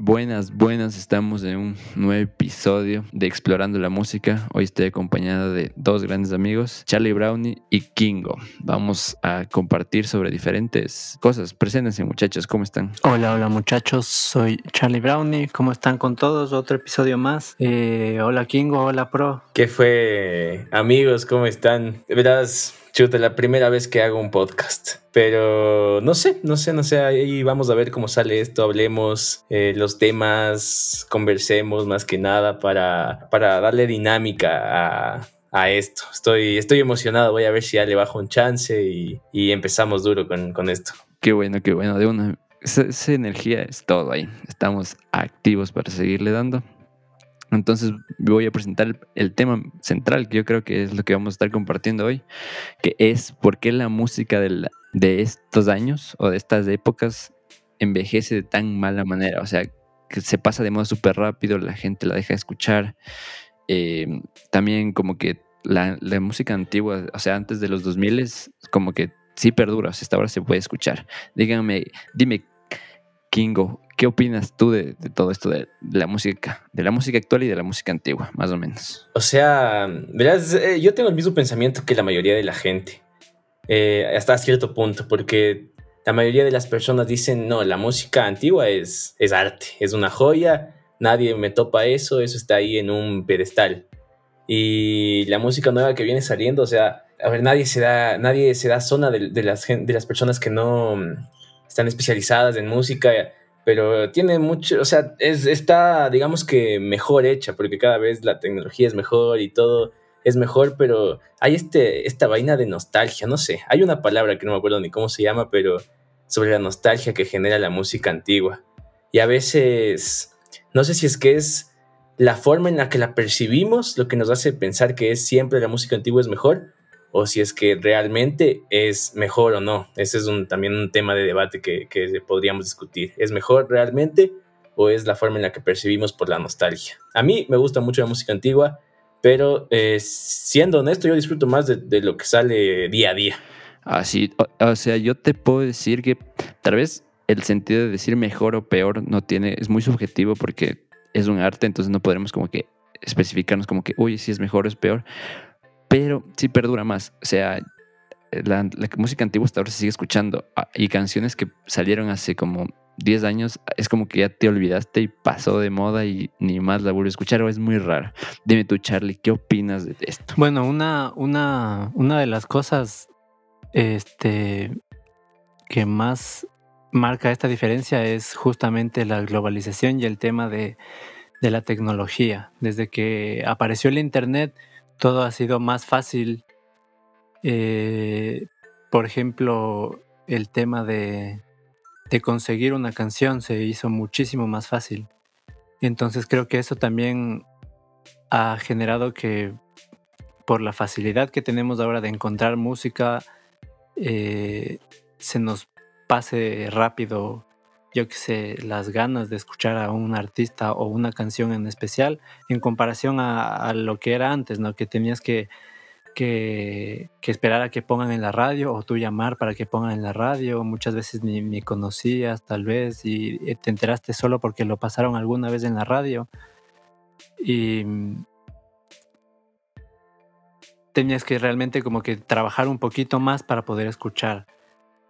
Buenas, buenas, estamos en un nuevo episodio de Explorando la Música. Hoy estoy acompañado de dos grandes amigos, Charlie Brownie y Kingo. Vamos a compartir sobre diferentes cosas. Preséntense muchachos, ¿cómo están? Hola, hola muchachos, soy Charlie Brownie. ¿Cómo están con todos? Otro episodio más. Eh, hola Kingo, hola Pro. ¿Qué fue amigos? ¿Cómo están? De verdad, chuta, la primera vez que hago un podcast. Pero no sé, no sé, no sé. Ahí vamos a ver cómo sale esto. Hablemos eh, los temas, conversemos más que nada para, para darle dinámica a, esto. Estoy, estoy emocionado. Voy a ver si ya le bajo un chance y, empezamos duro con, esto. Qué bueno, qué bueno. De una, esa energía es todo ahí. Estamos activos para seguirle dando. Entonces voy a presentar el tema central, que yo creo que es lo que vamos a estar compartiendo hoy, que es por qué la música de, estos años o de estas épocas envejece de tan mala manera. O sea, que se pasa de modo súper rápido, la gente la deja de escuchar. Eh, también como que la, música antigua, o sea, antes de los 2000 como que sí perdura, o sea, hasta ahora se puede escuchar. Díganme, dime, Kingo, ¿Qué opinas tú de, todo esto de, la música, de la música actual y de la música antigua, más o menos? O sea, verás, eh, yo tengo el mismo pensamiento que la mayoría de la gente, eh, hasta cierto punto, porque la mayoría de las personas dicen, no, la música antigua es, es arte, es una joya, nadie me topa eso, eso está ahí en un pedestal. Y la música nueva que viene saliendo, o sea, a ver, nadie se da, nadie se da zona de, de las, de las personas que no están especializadas en música pero tiene mucho, o sea, es, está, digamos que mejor hecha, porque cada vez la tecnología es mejor y todo es mejor, pero hay este, esta vaina de nostalgia, no sé, hay una palabra que no me acuerdo ni cómo se llama, pero sobre la nostalgia que genera la música antigua. Y a veces, no sé si es que es la forma en la que la percibimos lo que nos hace pensar que es siempre la música antigua es mejor, o si es que realmente es mejor o no. Ese es un, también un tema de debate que, podríamos discutir. ¿Es mejor realmente o es la forma en la que percibimos por la nostalgia? A mí me gusta mucho la música antigua, pero eh, siendo honesto, yo disfruto más de, lo que sale día a día. Así, o, sea, yo te puedo decir que tal vez el sentido de decir mejor o peor no tiene, es muy subjetivo porque es un arte, entonces no podremos como que especificarnos como que, uy, si es mejor o es peor pero sí perdura más. O sea, la, música antigua hasta ahora se sigue escuchando ah, y canciones que salieron hace como 10 años es como que ya te olvidaste y pasó de moda y ni más la vuelves a escuchar o es muy rara. Dime tú, Charlie, ¿qué opinas de esto? Bueno, una, una, una de las cosas este, que más marca esta diferencia es justamente la globalización y el tema de, de la tecnología. Desde que apareció el Internet, todo ha sido más fácil. Eh, por ejemplo, el tema de, de conseguir una canción se hizo muchísimo más fácil. Entonces creo que eso también ha generado que por la facilidad que tenemos ahora de encontrar música, eh, se nos pase rápido yo que sé, las ganas de escuchar a un artista o una canción en especial en comparación a, lo que era antes, ¿no? Que tenías que, que, esperar a que pongan en la radio o tú llamar para que pongan en la radio. Muchas veces ni, conocías tal vez y te enteraste solo porque lo pasaron alguna vez en la radio. Y tenías que realmente como que trabajar un poquito más para poder escuchar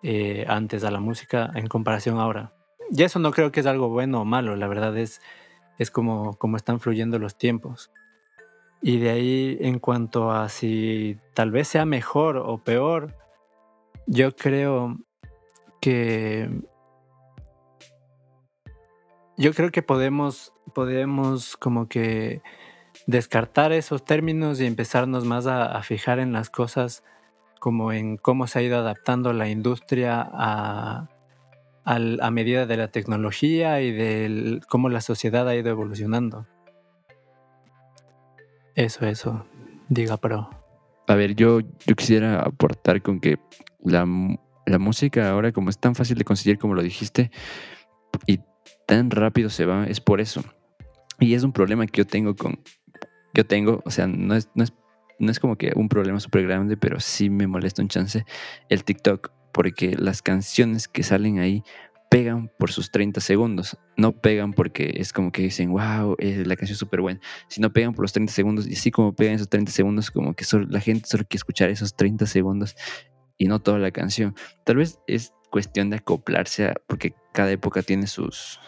eh, antes a la música en comparación ahora. Y eso no creo que es algo bueno o malo, la verdad es, es como, como están fluyendo los tiempos. Y de ahí, en cuanto a si tal vez sea mejor o peor, yo creo que. Yo creo que podemos, podemos como que descartar esos términos y empezarnos más a, a fijar en las cosas como en cómo se ha ido adaptando la industria a, a medida de la tecnología y de cómo la sociedad ha ido evolucionando. Eso, eso, diga pero. A ver, yo, yo quisiera aportar con que la, la música ahora, como es tan fácil de conseguir, como lo dijiste, y tan rápido se va, es por eso. Y es un problema que yo tengo con. Yo tengo, o sea, no es, no es, no es como que un problema súper grande, pero sí me molesta un chance el TikTok porque las canciones que salen ahí pegan por sus 30 segundos. No pegan porque es como que dicen, wow, la canción es súper buena. Sino pegan por los 30 segundos. Y así como pegan esos 30 segundos, como que la gente solo quiere escuchar esos 30 segundos y no toda la canción. Tal vez es cuestión de acoplarse, porque cada época tiene sus,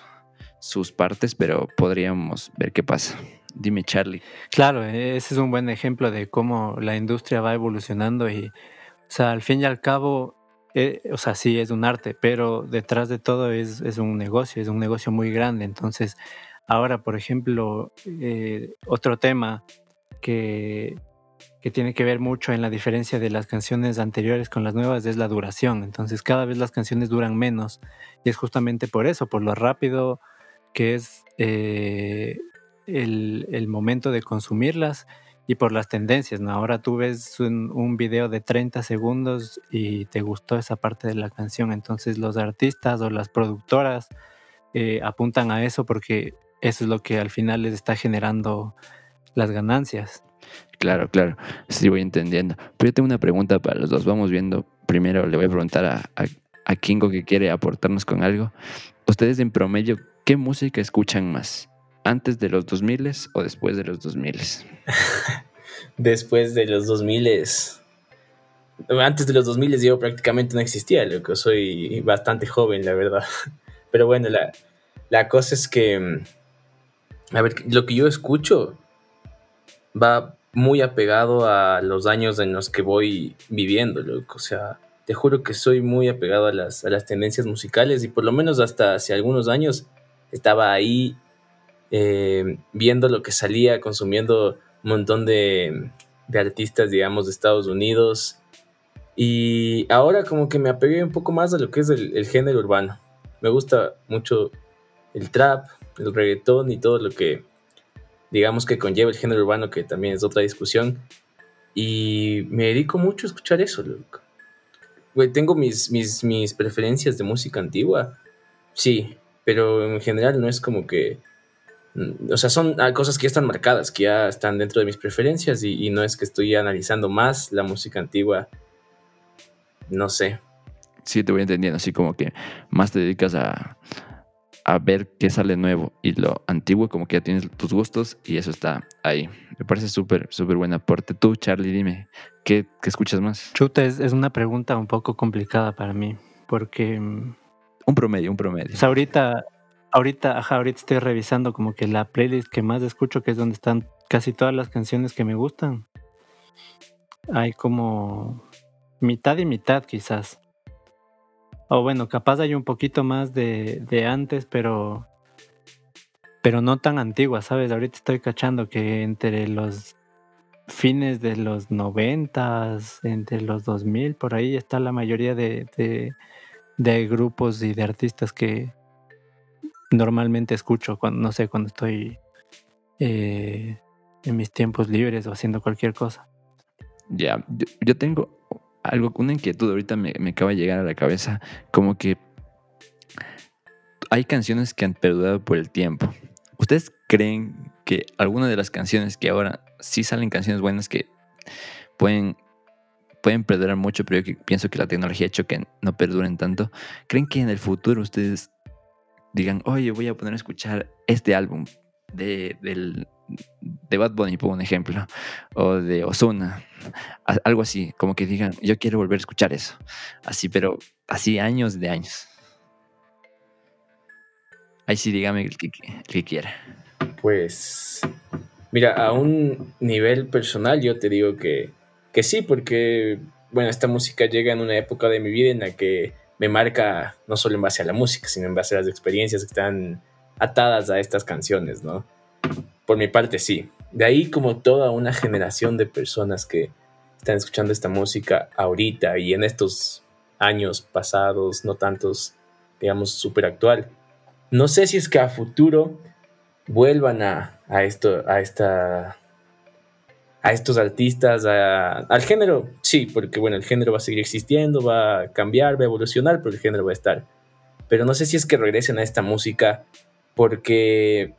sus partes, pero podríamos ver qué pasa. Dime, Charlie. Claro, ese es un buen ejemplo de cómo la industria va evolucionando y, o sea, al fin y al cabo, eh, o sea, sí es un arte, pero detrás de todo es, es, un negocio, es un negocio muy grande. Entonces, ahora, por ejemplo, eh, otro tema que, que tiene que ver mucho en la diferencia de las canciones anteriores con las nuevas es la duración. Entonces, cada vez las canciones duran menos y es justamente por eso, por lo rápido que es eh, el, el, momento de consumirlas y por las tendencias, ¿no? Ahora tú ves un, video de 30 segundos y te gustó esa parte de la canción, entonces los artistas o las productoras eh, apuntan a eso porque eso es lo que al final les está generando las ganancias. Claro, claro, sí voy entendiendo. Pero yo tengo una pregunta para los dos. Vamos viendo. Primero le voy a preguntar a, a, a Kingo que quiere aportarnos con algo. Ustedes en promedio, ¿qué música escuchan más? ¿Antes de los 2000 o después de los 2000? después de los 2000. Antes de los 2000 yo prácticamente no existía, lo que soy bastante joven, la verdad. Pero bueno, la, la cosa es que, mm, a ver, lo que yo escucho va muy apegado a los años en los que voy viviendo, loco. O sea, te juro que soy muy apegado a las, a las tendencias musicales y por lo menos hasta hace algunos años estaba ahí eh, viendo lo que salía, consumiendo un montón de, de, artistas, digamos, de Estados Unidos. Y ahora como que me apegué un poco más a lo que es el, género urbano. Me gusta mucho el trap, el reggaetón y todo lo que digamos que conlleva el género urbano, que también es otra discusión. Y me dedico mucho a escuchar eso, loco. Tengo mis, mis, mis preferencias de música antigua. Sí, pero en general no es como que... O sea, son cosas que ya están marcadas, que ya están dentro de mis preferencias y, y no es que estoy analizando más la música antigua. No sé. Sí, te voy entendiendo, así como que más te dedicas a, a ver qué sale nuevo y lo antiguo como que ya tienes tus gustos y eso está ahí. Me parece súper, súper buen aporte. Tú, Charlie, dime, ¿qué, qué escuchas más? Chuta, es, es, una pregunta un poco complicada para mí porque... Mm, un promedio, un promedio. Pues ahorita, ahorita, ajá, ahorita estoy revisando como que la playlist que más escucho, que es donde están casi todas las canciones que me gustan. Hay como mitad y mitad quizás. O bueno, capaz hay un poquito más de, de antes, pero pero no tan antigua, ¿sabes? Ahorita estoy cachando que entre los fines de los noventas, entre los 2000, por ahí está la mayoría de, de, de, grupos y de artistas que normalmente escucho cuando, no sé, cuando estoy eh, en mis tiempos libres o haciendo cualquier cosa. Ya, yo, tengo algo, una inquietud ahorita me, me acaba de llegar a la cabeza, como que hay canciones que han perdurado por el tiempo. ¿Ustedes creen que alguna de las canciones que ahora sí salen canciones buenas que pueden, pueden perdurar mucho, pero yo pienso que la tecnología ha hecho que no perduren tanto? ¿Creen que en el futuro ustedes digan, oye, voy a poner a escuchar este álbum de, del, de Bad Bunny, por un ejemplo, o de Ozuna, algo así, como que digan, yo quiero volver a escuchar eso, así, pero así años de años. Ahí sí, dígame el que, el que quiera. Pues, mira, a un nivel personal yo te digo que, que sí, porque, bueno, esta música llega en una época de mi vida en la que me marca no solo en base a la música, sino en base a las experiencias que están atadas a estas canciones, ¿no? Por mi parte, sí. De ahí como toda una generación de personas que están escuchando esta música ahorita y en estos años pasados, no tantos, digamos, súper actual. No sé si es que a futuro vuelvan a, a esto, a esta a estos artistas, al género, sí, porque bueno, el género va a seguir existiendo, va a cambiar, va a evolucionar, pero el género va a estar. Pero no sé si es que regresen a esta música, porque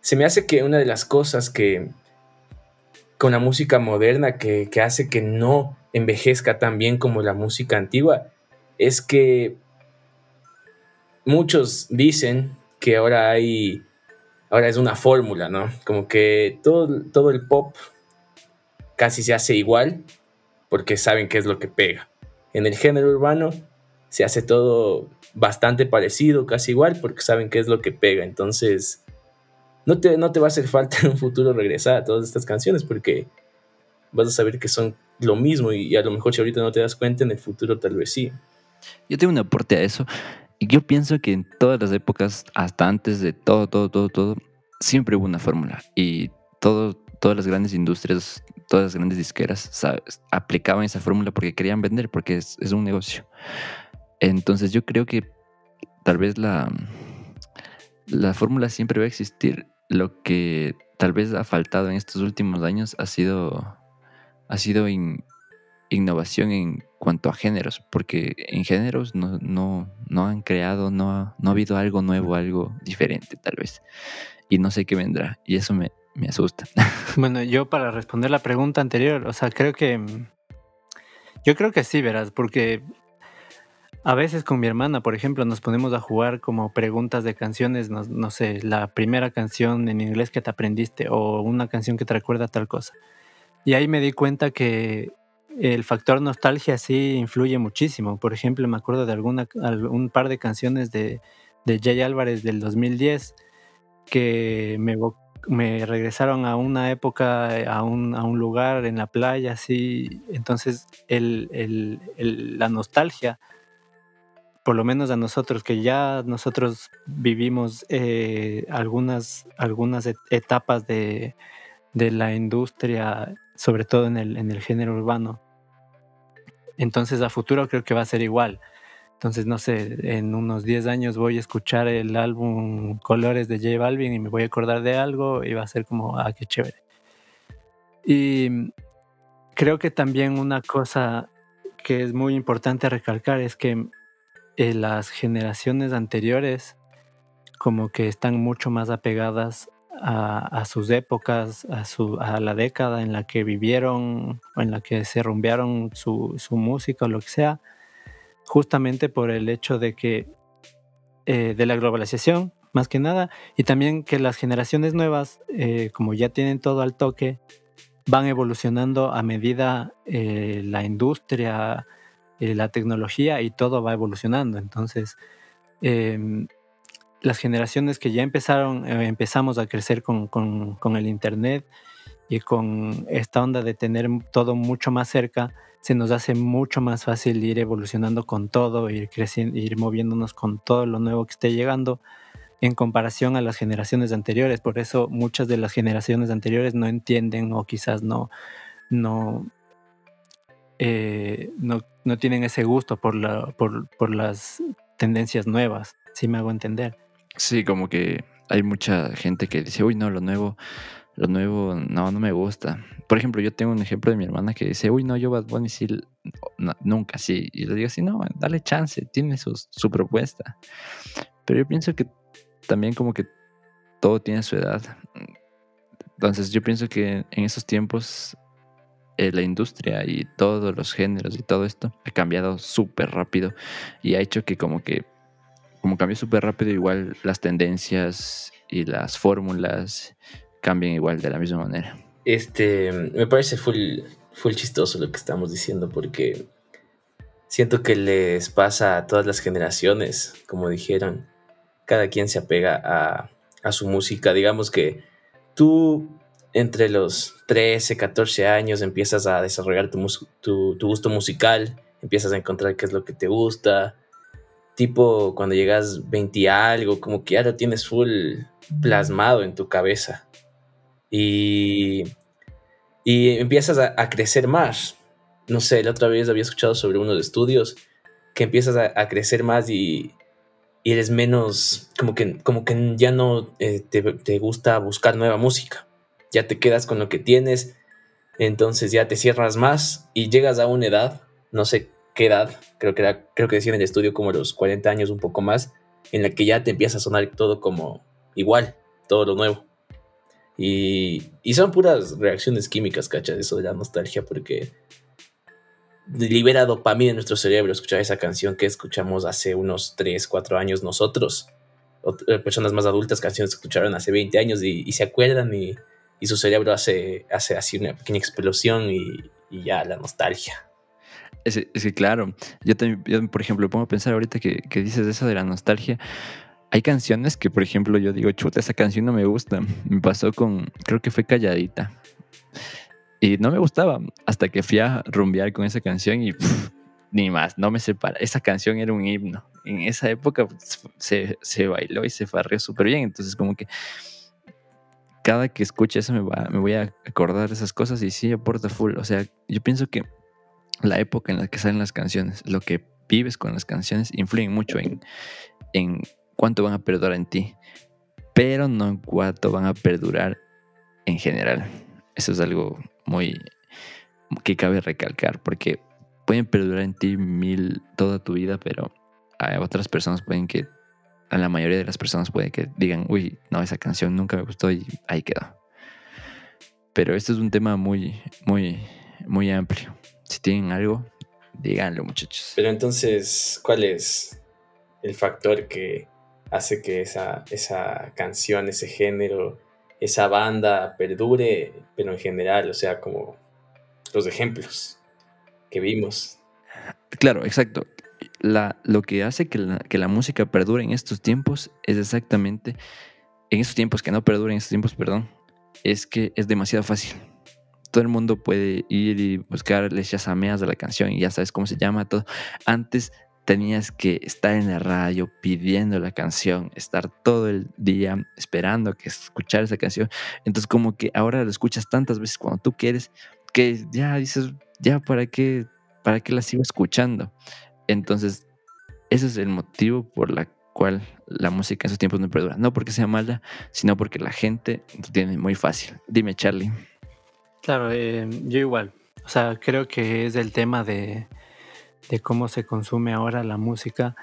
se me hace que una de las cosas que con la música moderna que, que hace que no envejezca tan bien como la música antigua es que muchos dicen que ahora hay, ahora es una fórmula, ¿no? Como que todo, todo el pop casi se hace igual porque saben qué es lo que pega. En el género urbano se hace todo bastante parecido, casi igual, porque saben qué es lo que pega. Entonces, no te, no te va a hacer falta en un futuro regresar a todas estas canciones porque vas a saber que son lo mismo y, a lo mejor si ahorita no te das cuenta, en el futuro tal vez sí. Yo tengo un aporte a eso. Y yo pienso que en todas las épocas, hasta antes de todo, todo, todo, todo, siempre hubo una fórmula. Y todo, todas las grandes industrias, todas las grandes disqueras aplicaban esa fórmula porque querían vender, porque es, es un negocio. Entonces yo creo que tal vez la, la fórmula siempre va a existir. Lo que tal vez ha faltado en estos últimos años ha sido, ha sido innovación en cuanto a géneros, porque en géneros no, no, no han creado, no, no ha habido algo nuevo, algo diferente tal vez. Y no sé qué vendrá. Y eso me, me asusta. Bueno, yo para responder la pregunta anterior, o sea, creo que... Yo creo que sí, verás, porque a veces con mi hermana, por ejemplo, nos ponemos a jugar como preguntas de canciones, no, sé, la primera canción en inglés que te aprendiste o una canción que te recuerda tal cosa. Y ahí me di cuenta que el factor nostalgia sí influye muchísimo. Por ejemplo, me acuerdo de alguna, un par de canciones de, de Jay Álvarez del 2010 que me, me regresaron a una época, a un, a un lugar en la playa, así. Entonces, el, el, la nostalgia por lo menos a nosotros, que ya nosotros vivimos eh, algunas, algunas etapas de, la industria, sobre todo en el, en el género urbano. Entonces a futuro creo que va a ser igual. Entonces, no sé, en unos 10 años voy a escuchar el álbum Colores de J Balvin y me voy a acordar de algo y va a ser como, ah, qué chévere. Y creo que también una cosa que es muy importante recalcar es que eh, las generaciones anteriores como que están mucho más apegadas a, sus épocas, a, su, a la década en la que vivieron o en la que se rumbearon su, su música o lo que sea, justamente por el hecho de que eh, de la globalización, más que nada, y también que las generaciones nuevas, eh, como ya tienen todo al toque, van evolucionando a medida la industria, eh, la tecnología y todo va evolucionando. Entonces, em, las generaciones que ya empezaron, eh, empezamos a crecer con, el Internet y con esta onda de tener todo mucho más cerca, se nos hace mucho más fácil ir evolucionando con todo, ir creciendo, ir moviéndonos con todo lo nuevo que esté llegando en comparación a las generaciones anteriores. Por eso muchas de las generaciones anteriores no entienden o quizás no, no, eh, no, no, tienen ese gusto por, la, por, por las tendencias nuevas, si me hago entender. Sí, como que hay mucha gente que dice, uy, no, lo nuevo, lo nuevo, no, no me gusta. Por ejemplo, yo tengo un ejemplo de mi hermana que dice, uy, no, yo Bad Bunny sí, nunca, sí. Y le digo así, no, dale chance, tiene su, su propuesta. Pero yo pienso que también como que todo tiene su edad. Entonces yo pienso que en esos tiempos eh, la industria y todos los géneros y todo esto ha cambiado súper rápido y ha hecho que como que, como cambió súper rápido, igual las tendencias y las fórmulas cambien igual de la misma manera. Este, me parece full, full chistoso lo que estamos diciendo porque siento que les pasa a todas las generaciones, como dijeron, cada quien se apega a, a su música, digamos que tú entre los 13, 14 años empiezas a desarrollar tu, tu, gusto musical, empiezas a encontrar qué es lo que te gusta. Tipo, cuando llegas 20 y algo, como que ya lo tienes full plasmado en tu cabeza. Y, y empiezas a, crecer más. No sé, la otra vez había escuchado sobre unos estudios que empiezas a, crecer más y, y, eres menos, como que, como que ya no eh, te, te gusta buscar nueva música ya te quedas con lo que tienes, entonces ya te cierras más y llegas a una edad, no sé qué edad, creo que, creo que decía en el estudio como los 40 años, un poco más, en la que ya te empieza a sonar todo como igual, todo lo nuevo. Y, y son puras reacciones químicas, ¿cachas? Eso de la nostalgia, porque libera dopamina en nuestro cerebro escuchar esa canción que escuchamos hace unos 3, 4 años nosotros. Eh, personas más adultas, canciones que escucharon hace 20 años y, se acuerdan y, su cerebro hace, hace así una pequeña explosión y, ya la nostalgia. Es, que claro, yo también, por ejemplo, pongo a pensar ahorita que, que dices eso de la nostalgia. Hay canciones que, por ejemplo, yo digo, chuta, esa canción no me gusta. Me pasó con, creo que fue Calladita. Y no me gustaba hasta que fui a rumbear con esa canción y ni más, no me separa. Esa canción era un himno. En esa época pues, se, se bailó y se farreó súper bien. Entonces, como que cada que escuche eso me, va, me voy a acordar de esas cosas y sí aporta full. O sea, yo pienso que la época en la que salen las canciones, lo que vives con las canciones, influyen mucho en, en cuánto van a perdurar en ti, pero no en cuánto van a perdurar en general. Eso es algo muy que cabe recalcar, porque pueden perdurar en ti mil toda tu vida, pero a otras personas pueden que, a la mayoría de las personas pueden que digan, uy, no, esa canción nunca me gustó y ahí quedó. Pero esto es un tema muy, muy, muy amplio. Si tienen algo, díganlo, muchachos. Pero entonces, ¿cuál es el factor que hace que esa, esa canción, ese género, esa banda perdure, pero en general, o sea, como los ejemplos que vimos. Claro, exacto. La, lo que hace que la, que la música perdure en estos tiempos es exactamente, en estos tiempos que no perdure en estos tiempos, perdón, es que es demasiado fácil. Todo el mundo puede ir y buscar les chasameas de la canción y ya sabes cómo se llama todo. Antes tenías que estar en la radio pidiendo la canción, estar todo el día esperando que escuchar esa canción. Entonces como que ahora lo escuchas tantas veces cuando tú quieres que ya dices, ya para qué, para qué la sigo escuchando. Entonces ese es el motivo por la cual la música en esos tiempos no perdura. No porque sea mala, sino porque la gente lo tiene muy fácil. Dime, Charlie. Claro, eh, yo igual. O sea, creo que es el tema de, de cómo se consume ahora la música.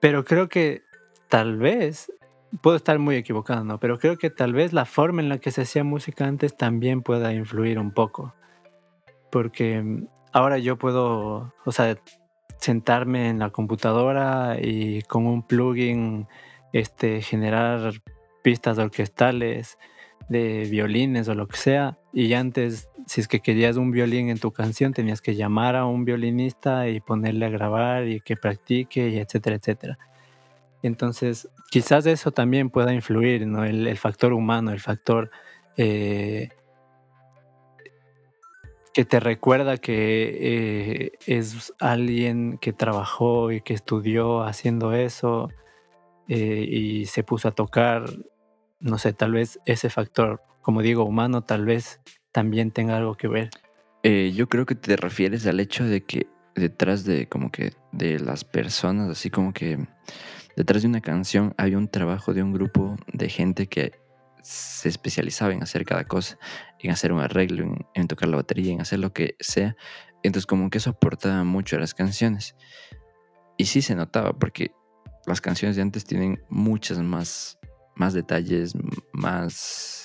Pero creo que tal vez, puedo estar muy equivocado, ¿no? Pero creo que tal vez la forma en la que se hacía música antes también pueda influir un poco. Porque mm, ahora yo puedo, o sea, sentarme en la computadora y con un plugin este, generar pistas orquestales de violines o lo que sea. Y antes si es que querías un violín en tu canción, tenías que llamar a un violinista y ponerle a grabar y que practique, y etcétera, etcétera. Entonces, quizás eso también pueda influir, ¿no? El, factor humano, el factor eh, que te recuerda que eh, es alguien que trabajó y que estudió haciendo eso eh, y se puso a tocar, no sé, tal vez ese factor, como digo, humano, tal vez también tenga algo que ver. Eh, yo creo que te refieres al hecho de que detrás de como que de las personas, así como que detrás de una canción hay un trabajo de un grupo de gente que se especializaba en hacer cada cosa, en hacer un arreglo, en, tocar la batería, en hacer lo que sea. Entonces como que eso aportaba mucho a las canciones. Y sí se notaba porque las canciones de antes tienen muchas más, más detalles, más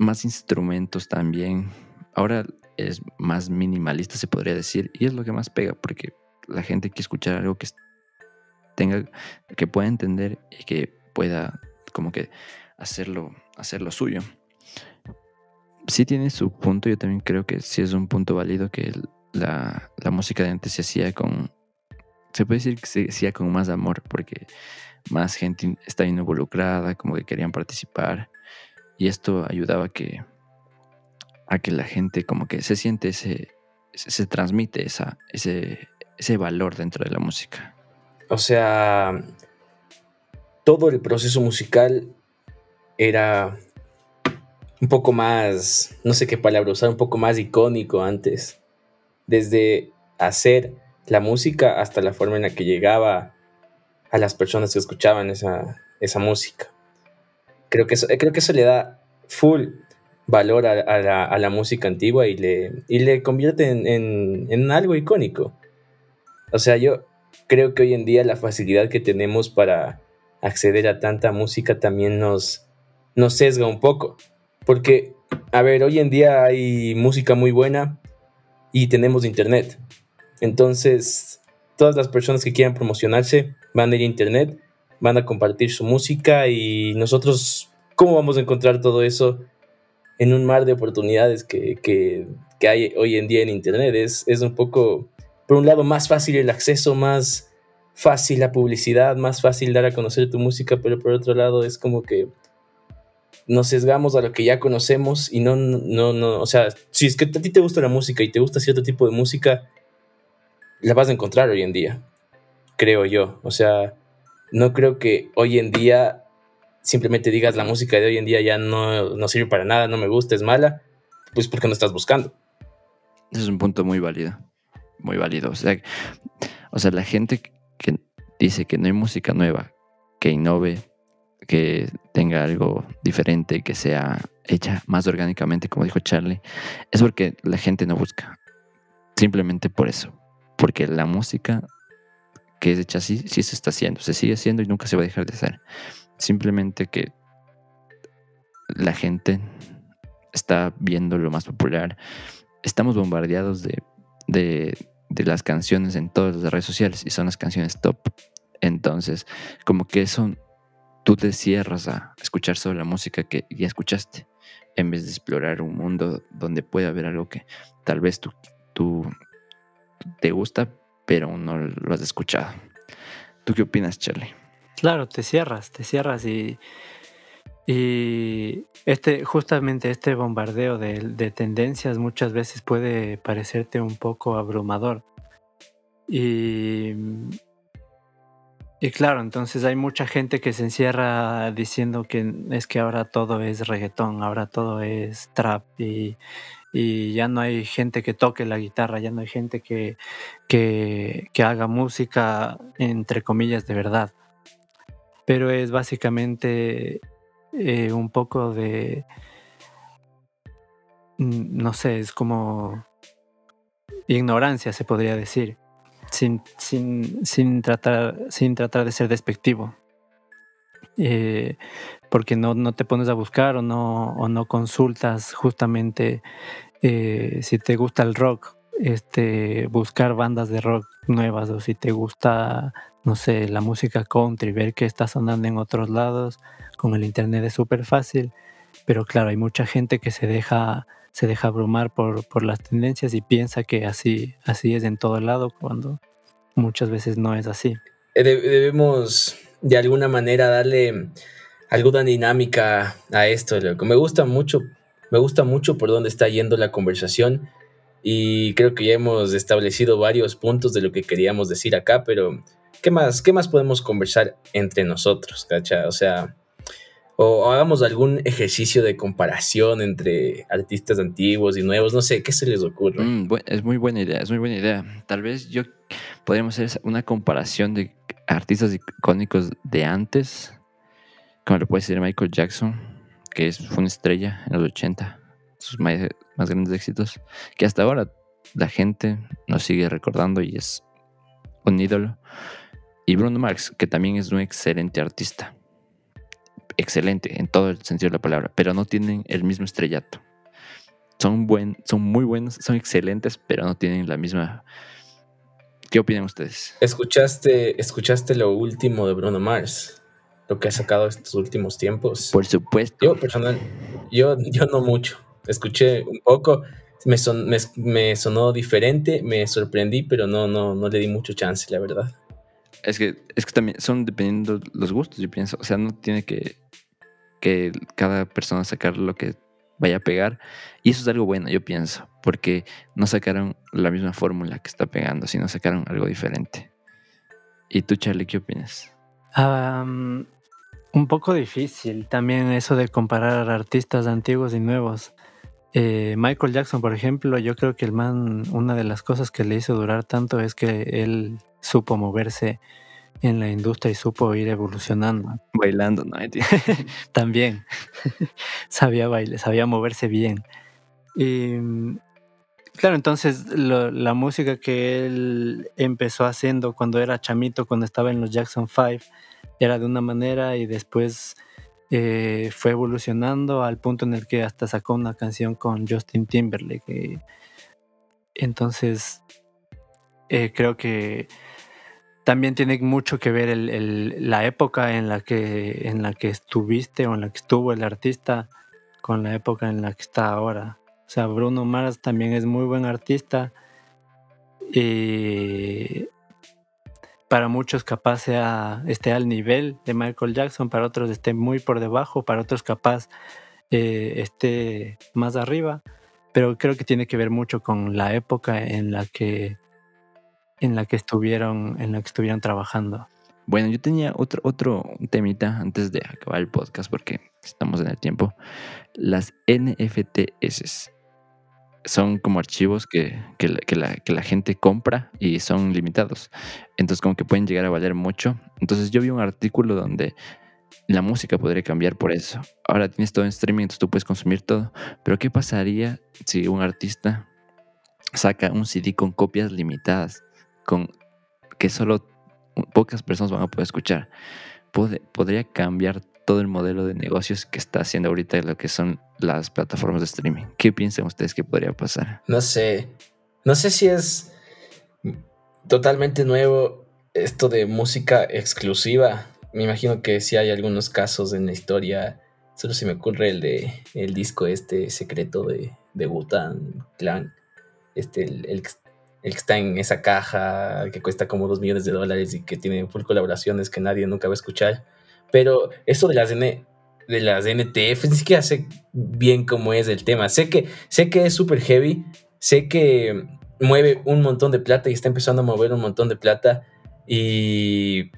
más instrumentos también. Ahora es más minimalista, se podría decir, y es lo que más pega, porque la gente quiere escuchar algo que tenga, que pueda entender y que pueda como que hacerlo, hacerlo suyo. Sí tiene su punto, yo también creo que sí es un punto válido que la, la música de antes se hacía con, se puede decir que se hacía con más amor, porque más gente estaba involucrada, como que querían participar y esto ayudaba a que, a que la gente como que se siente ese, se transmite esa, ese, ese valor dentro de la música. O sea, todo el proceso musical era un poco más, no sé qué palabra usar, un poco más icónico antes. Desde hacer la música hasta la forma en la que llegaba a las personas que escuchaban esa, esa música. Creo que eso, eh, creo que eso le da full valor a, la, música antigua y le, y le convierte en, algo icónico. O sea, yo creo que hoy en día la facilidad que tenemos para acceder a tanta música también nos, nos sesga un poco. Porque, a ver, hoy en día hay música muy buena, y tenemos internet. Entonces, todas las personas que quieran promocionarse van a ir a internet, van a compartir su música y nosotros, ¿cómo vamos a encontrar todo eso en un mar de oportunidades que, que, que hay hoy en día en internet? Es, es un poco, por un lado, más fácil el acceso, más fácil la publicidad, más fácil dar a conocer tu música, pero por otro lado es como que nos sesgamos a lo que ya conocemos y no, no, no, o sea, si es que a ti te gusta la música y te gusta cierto tipo de música, la vas a encontrar hoy en día, creo yo. O sea, no creo que hoy en día simplemente digas la música de hoy en día ya no, no sirve para nada, no me gusta, es mala, pues porque no estás buscando. Ese es un punto muy válido, muy válido. O sea, o sea, la gente que dice que no hay música nueva, que innove, que tenga algo diferente, que sea hecha más orgánicamente, como dijo Charlie, es porque la gente no busca. Simplemente por eso. Porque la música que es hecha así, sí se está haciendo, se sigue haciendo y nunca se va a dejar de hacer. Simplemente que la gente está viendo lo más popular. Estamos bombardeados de, de, las canciones en todas las redes sociales y son las canciones top. Entonces, como que eso tú te cierras a escuchar solo la música que ya escuchaste, en vez de explorar un mundo donde puede haber algo que tal vez tú, tú te gusta, pero aún no lo has escuchado. ¿Tú qué opinas, Charlie? Claro, te cierras, te cierras y, y este, justamente este bombardeo de, de tendencias muchas veces puede parecerte un poco abrumador. Y y claro, entonces hay mucha gente que se encierra diciendo que es que ahora todo es reggaetón, ahora todo es trap y, ya no hay gente que toque la guitarra, ya no hay gente que, que, haga música entre comillas de verdad. Pero es básicamente eh, un poco de, mm, no sé, es como ignorancia se podría decir sin, sin, sin, tratar, sin tratar de ser despectivo. Eh, porque no, no, te pones a buscar o no, o no consultas justamente eh, si te gusta el rock, este, buscar bandas de rock nuevas o si te gusta, no sé, la música country, ver qué está sonando en otros lados. Con el internet es súper fácil, pero claro, hay mucha gente que se deja se deja abrumar por, por, las tendencias y piensa que así, así es en todo lado cuando muchas veces no es así. Eh, debemos de alguna manera darle alguna dinámica a esto. Me gusta mucho, me gusta mucho por dónde está yendo la conversación y creo que ya hemos establecido varios puntos de lo que queríamos decir acá, pero ¿qué más, qué más podemos conversar entre nosotros, cacha? O sea, o hagamos algún ejercicio de comparación entre artistas antiguos y nuevos, no sé, ¿qué se les ocurre? Mm, es muy buena idea, es muy buena idea. Tal vez yo podríamos hacer una comparación de artistas icónicos de antes, como lo puede ser Michael Jackson, que es, fue una estrella en los 80, sus más, grandes éxitos, que hasta ahora la gente nos sigue recordando y es un ídolo. Y Bruno Mars, que también es un excelente artista excelente en todo el sentido de la palabra, pero no tienen el mismo estrellato. Son, buen, son muy buenos, son excelentes, pero no tienen la misma... ¿Qué opinan ustedes? ¿Escuchaste, ¿Escuchaste lo último de Bruno Mars? Lo que ha sacado estos últimos tiempos. Por supuesto. Yo personal, yo, yo no mucho. Escuché un poco, me, me, sonó diferente, me sorprendí, pero no, no, no le di mucho chance, la verdad. Es que, es que también son dependiendo los gustos, yo pienso. O sea, no tiene que, que cada persona sacar lo que vaya a pegar. Y eso es algo bueno, yo pienso, porque no sacaron la misma fórmula que está pegando, sino sacaron algo diferente. ¿Y tú, Charlie, qué opinas? Un poco difícil también eso de comparar artistas antiguos y nuevos. Eh, Michael Jackson, por ejemplo, yo creo que el man, una de las cosas que le hizo durar tanto es que él supo moverse en la industria y supo ir evolucionando. Bailando, ¿no? También. sabía bailar, sabía moverse bien. Y claro, entonces la música que él empezó haciendo cuando era chamito, cuando estaba en los Jackson 5, era de una manera y después eh, fue evolucionando al punto en el que hasta sacó una canción con Justin Timberlake. entonces, eh, creo que también tiene mucho que ver la época en la, que, en la que estuviste o en la que estuvo el artista con la época en la que está ahora. O sea, Bruno Mars también es muy buen artista para muchos capaz sea, esté al nivel de Michael Jackson, para otros esté muy por debajo, para otros capaz eh, esté más arriba, pero creo que tiene que ver mucho con la época en la que en la que estuvieron, en la que estuvieron trabajando. Bueno, yo tenía otro, otro temita antes de acabar el podcast porque estamos en el tiempo. Las NFTs son como archivos que, la, gente compra y son limitados. Entonces como que pueden llegar a valer mucho. Entonces yo vi un artículo donde la música podría cambiar por eso. Ahora tienes todo en streaming, entonces tú puedes consumir todo. Pero ¿qué pasaría si un artista saca un CD con copias limitadas? con que solo pocas personas van a poder escuchar. podría cambiar todo el modelo de negocios que está haciendo ahorita lo que son las plataformas de streaming. ¿Qué piensan ustedes que podría pasar? No sé. No sé si es totalmente nuevo esto de música exclusiva. Me imagino que sí hay algunos casos en la historia. Solo se me ocurre el de el disco este secreto de, de Butan Clan. Este, el, el, que está en esa caja que cuesta como 2 millones de dólares y que tiene full colaboraciones que nadie nunca va a escuchar. Pero eso de las, N, de las NTF, ni siquiera sé bien cómo es el tema. Sé que, sé que es súper heavy, sé que mueve un montón de plata y está empezando a mover un montón de plata. Y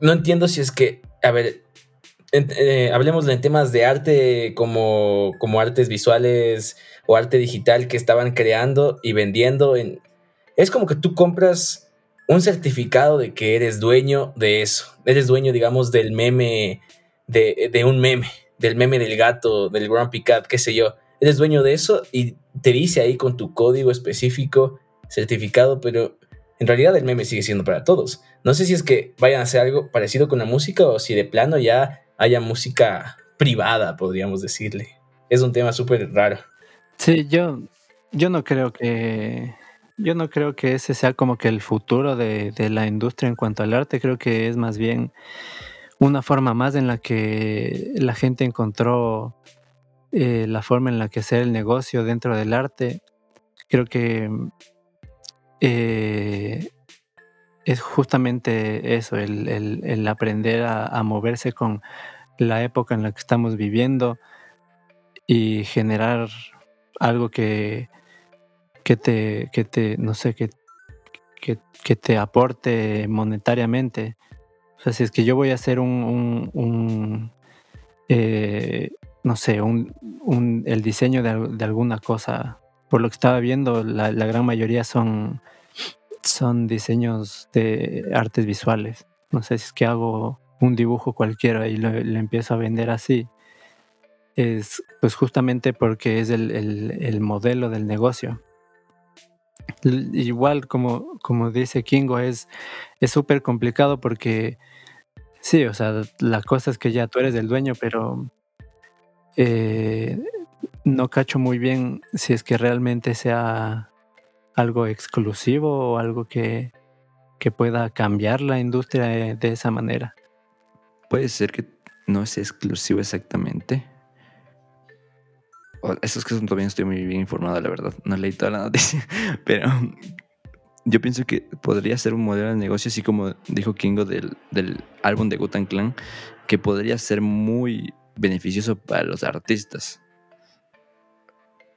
no entiendo si es que, a ver, eh, hablemos de temas de arte como, como artes visuales o arte digital que estaban creando y vendiendo. En... Es como que tú compras un certificado de que eres dueño de eso. Eres dueño, digamos, del meme, de, de un meme, del meme del gato, del Grumpy Cat, qué sé yo. Eres dueño de eso y te dice ahí con tu código específico, certificado, pero en realidad el meme sigue siendo para todos. No sé si es que vayan a hacer algo parecido con la música o si de plano ya haya música privada, podríamos decirle. Es un tema súper raro. Sí, yo, yo no creo que yo no creo que ese sea como que el futuro de, la industria en cuanto al arte. Creo que es más bien una forma más en la que la gente encontró eh, la forma en la que hacer el negocio dentro del arte. Creo que eh, es justamente eso, el, aprender a, moverse con la época en la que estamos viviendo y generar algo que, que te, que te, no sé, que, que, te aporte monetariamente. O sea, si es que yo voy a hacer un, un, eh, no sé, un, el diseño de, alguna cosa, por lo que estaba viendo, la, gran mayoría son, son diseños de artes visuales. No sé si es que hago un dibujo cualquiera y lo, empiezo a vender así es pues justamente porque es el, modelo del negocio. Igual como, como dice Kingo, es súper complicado porque sí, o sea, la cosa es que ya tú eres el dueño, pero eh, no cacho muy bien si es que realmente sea algo exclusivo o algo que, que pueda cambiar la industria de esa manera. Puede ser que no es exclusivo exactamente, eso es que todavía estoy muy bien informado, la verdad. No leí toda la noticia. Pero yo pienso que podría ser un modelo de negocio, así como dijo Kingo del, del álbum de Gutan Clan, que podría ser muy beneficioso para los artistas.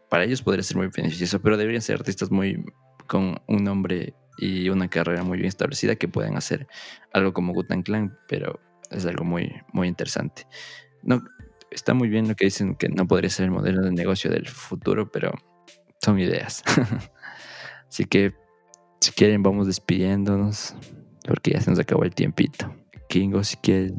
Para ellos podría ser muy beneficioso, pero deberían ser artistas muy con un nombre y una carrera muy bien establecida que puedan hacer algo como Gutan Clan, pero es algo muy, muy interesante. No, está muy bien lo que dicen que no podría ser el modelo de negocio del futuro, pero son ideas. Así que si quieren vamos despidiéndonos porque ya se nos acabó el tiempito. Kingo, si quiere,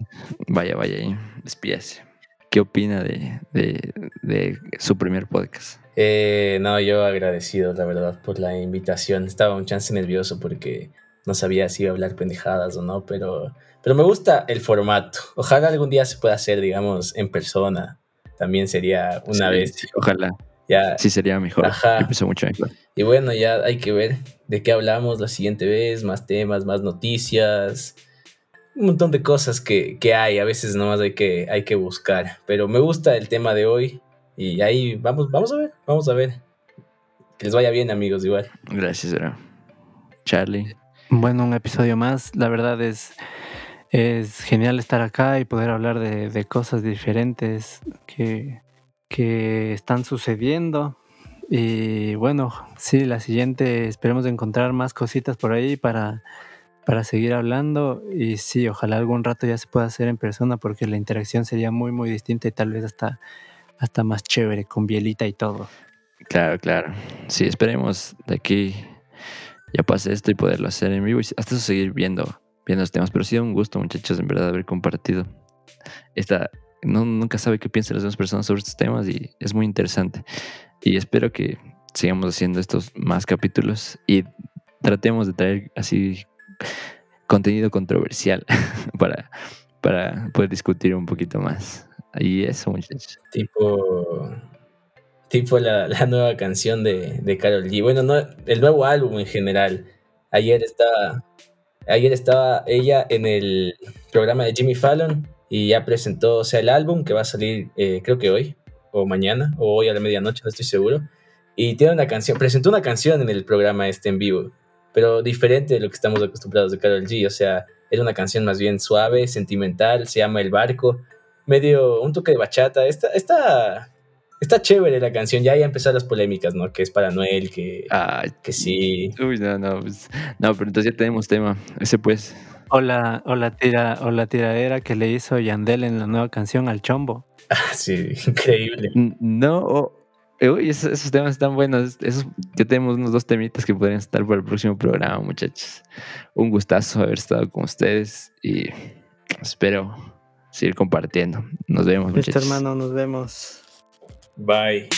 vaya, vaya ahí, despídase. ¿Qué opina de, de, su primer podcast? Eh, no, yo agradecido, la verdad, por la invitación. Estaba un chance nervioso porque no sabía si iba a hablar pendejadas o no, pero pero me gusta el formato. Ojalá algún día se pueda hacer, digamos, en persona. También sería una vez. ojalá. Ya, Sí, sería mejor. Ajá. Yo mucho mejor. y bueno, ya hay que ver de qué hablamos la siguiente vez, más temas, más noticias, un montón de cosas que, que hay, a veces nomás hay que, hay que buscar, pero me gusta el tema de hoy y ahí vamos, vamos a ver, vamos a ver. Que les vaya bien amigos, igual. Gracias. Charlie. Bueno, un episodio más. La verdad es, es genial estar acá y poder hablar de, de cosas diferentes que, que están sucediendo. Y bueno, sí, la siguiente esperemos encontrar más cositas por ahí para, para seguir hablando. Y sí, ojalá algún rato ya se pueda hacer en persona porque la interacción sería muy, muy distinta y tal vez hasta, hasta más chévere, con bielita y todo. Claro, claro. Sí, esperemos de aquí ya pase esto y poderlo hacer en vivo y hasta eso seguir viendo, viendo los temas. Pero sí, un gusto, muchachos, en verdad, haber compartido. Esta, no, nunca sabe qué piensan las demás personas sobre estos temas y es muy interesante. Y espero que sigamos haciendo estos más capítulos y tratemos de traer así contenido controversial para, para poder discutir un poquito más. Y eso, muchachos. Tipo, tipo la, la nueva canción de, de Carol G. Bueno, no, el nuevo álbum en general. Ayer estaba, ayer estaba ella en el programa de Jimmy Fallon y ya presentó, o sea, el álbum que va a salir, eh, creo que hoy, o mañana, o hoy a la medianoche, no estoy seguro. Y tiene una canción, presentó una canción en el programa este en vivo, pero diferente de lo que estamos acostumbrados de Carol G. O sea, era una canción más bien suave, sentimental, se llama El Barco, medio un toque de bachata. Está, está, está chévere la canción, ya ya empezaron las polémicas, ¿no? Que es para Noel, que, que sí. uy, no, no, pues, no, pero entonces ya tenemos tema. Ese pues. O la, o la, tira, o la tiradera que le hizo Yandel en la nueva canción al Chombo. Ah, sí, increíble. No, o- uy, esos, esos temas están buenos. Esos, ya tenemos unos dos temitas que podrían estar para el próximo programa, muchachos. Un gustazo haber estado con ustedes y espero seguir compartiendo. Nos vemos, Listo, muchachos. hermano, nos vemos. Bye.